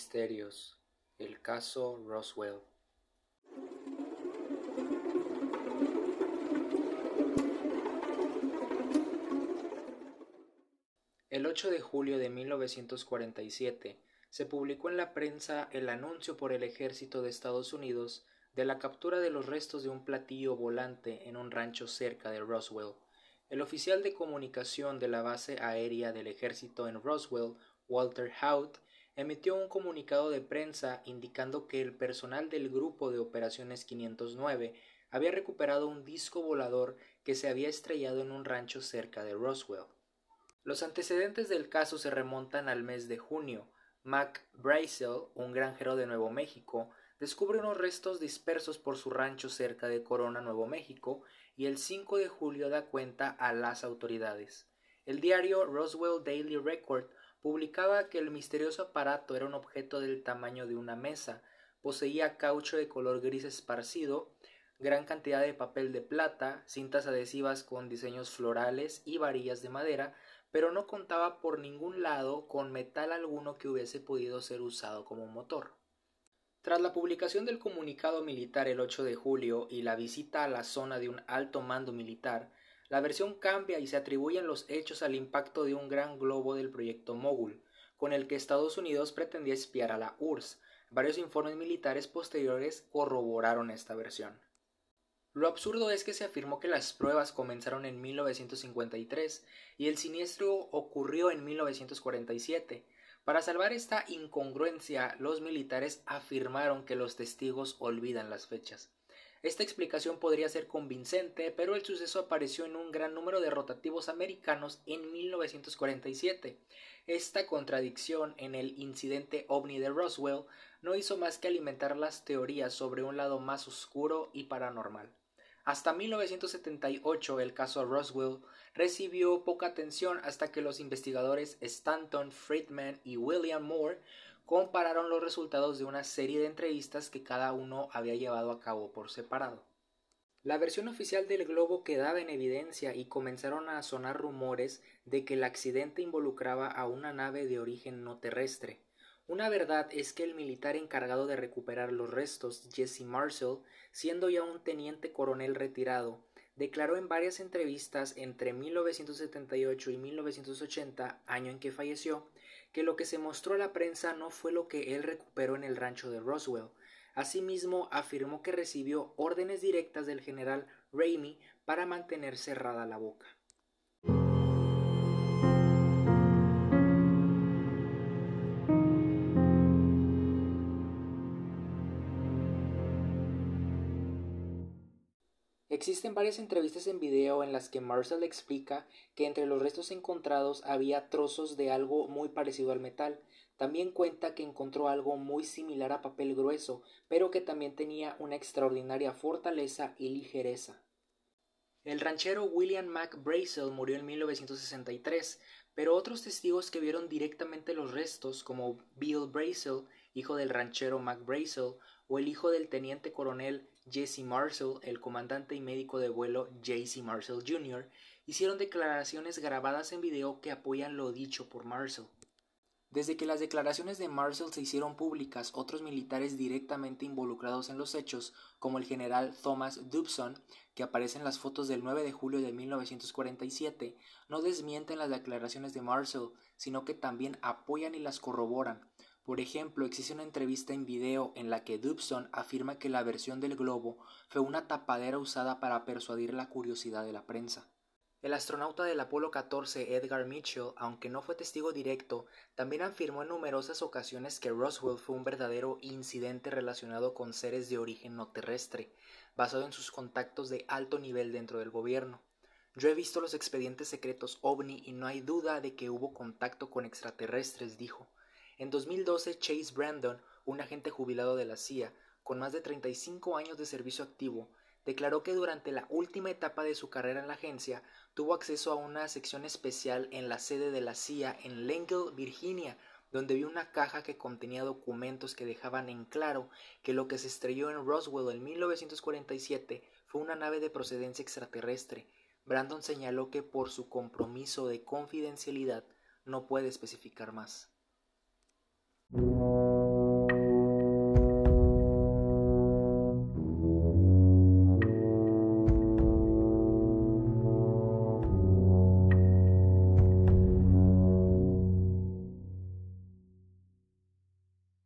misterios, el caso Roswell. El 8 de julio de 1947 se publicó en la prensa el anuncio por el ejército de Estados Unidos de la captura de los restos de un platillo volante en un rancho cerca de Roswell. El oficial de comunicación de la base aérea del ejército en Roswell, Walter Haut, emitió un comunicado de prensa indicando que el personal del Grupo de Operaciones 509 había recuperado un disco volador que se había estrellado en un rancho cerca de Roswell. Los antecedentes del caso se remontan al mes de junio. Mac Brazel, un granjero de Nuevo México, descubre unos restos dispersos por su rancho cerca de Corona, Nuevo México, y el 5 de julio da cuenta a las autoridades. El diario Roswell Daily Record publicaba que el misterioso aparato era un objeto del tamaño de una mesa, poseía caucho de color gris esparcido, gran cantidad de papel de plata, cintas adhesivas con diseños florales y varillas de madera, pero no contaba por ningún lado con metal alguno que hubiese podido ser usado como motor. Tras la publicación del comunicado militar el 8 de julio y la visita a la zona de un alto mando militar, la versión cambia y se atribuyen los hechos al impacto de un gran globo del proyecto Mogul, con el que Estados Unidos pretendía espiar a la URSS. Varios informes militares posteriores corroboraron esta versión. Lo absurdo es que se afirmó que las pruebas comenzaron en 1953 y el siniestro ocurrió en 1947. Para salvar esta incongruencia, los militares afirmaron que los testigos olvidan las fechas. Esta explicación podría ser convincente, pero el suceso apareció en un gran número de rotativos americanos en 1947. Esta contradicción en el incidente ovni de Roswell no hizo más que alimentar las teorías sobre un lado más oscuro y paranormal. Hasta 1978 el caso Roswell recibió poca atención hasta que los investigadores Stanton Friedman y William Moore compararon los resultados de una serie de entrevistas que cada uno había llevado a cabo por separado. La versión oficial del globo quedaba en evidencia y comenzaron a sonar rumores de que el accidente involucraba a una nave de origen no terrestre. Una verdad es que el militar encargado de recuperar los restos, Jesse Marshall, siendo ya un teniente coronel retirado, declaró en varias entrevistas entre 1978 y 1980, año en que falleció, que lo que se mostró a la prensa no fue lo que él recuperó en el rancho de Roswell. Asimismo, afirmó que recibió órdenes directas del general Ramey para mantener cerrada la boca. Existen varias entrevistas en video en las que Marcel explica que entre los restos encontrados había trozos de algo muy parecido al metal. También cuenta que encontró algo muy similar a papel grueso, pero que también tenía una extraordinaria fortaleza y ligereza. El ranchero William Mac murió en 1963, pero otros testigos que vieron directamente los restos, como Bill Brazel, hijo del ranchero Mac o el hijo del teniente coronel Jesse Marshall, el comandante y médico de vuelo J.C. Marshall Jr., hicieron declaraciones grabadas en video que apoyan lo dicho por Marshall. Desde que las declaraciones de Marshall se hicieron públicas, otros militares directamente involucrados en los hechos, como el general Thomas Dubson, que aparece en las fotos del 9 de julio de 1947, no desmienten las declaraciones de Marshall, sino que también apoyan y las corroboran. Por ejemplo, existe una entrevista en video en la que Dubson afirma que la versión del globo fue una tapadera usada para persuadir la curiosidad de la prensa. El astronauta del Apolo 14 Edgar Mitchell, aunque no fue testigo directo, también afirmó en numerosas ocasiones que Roswell fue un verdadero incidente relacionado con seres de origen no terrestre, basado en sus contactos de alto nivel dentro del gobierno. Yo he visto los expedientes secretos ovni y no hay duda de que hubo contacto con extraterrestres, dijo. En 2012, Chase Brandon, un agente jubilado de la CIA, con más de 35 años de servicio activo, declaró que durante la última etapa de su carrera en la agencia tuvo acceso a una sección especial en la sede de la CIA en Lincoln, Virginia, donde vio una caja que contenía documentos que dejaban en claro que lo que se estrelló en Roswell en 1947 fue una nave de procedencia extraterrestre. Brandon señaló que por su compromiso de confidencialidad no puede especificar más. Thank you.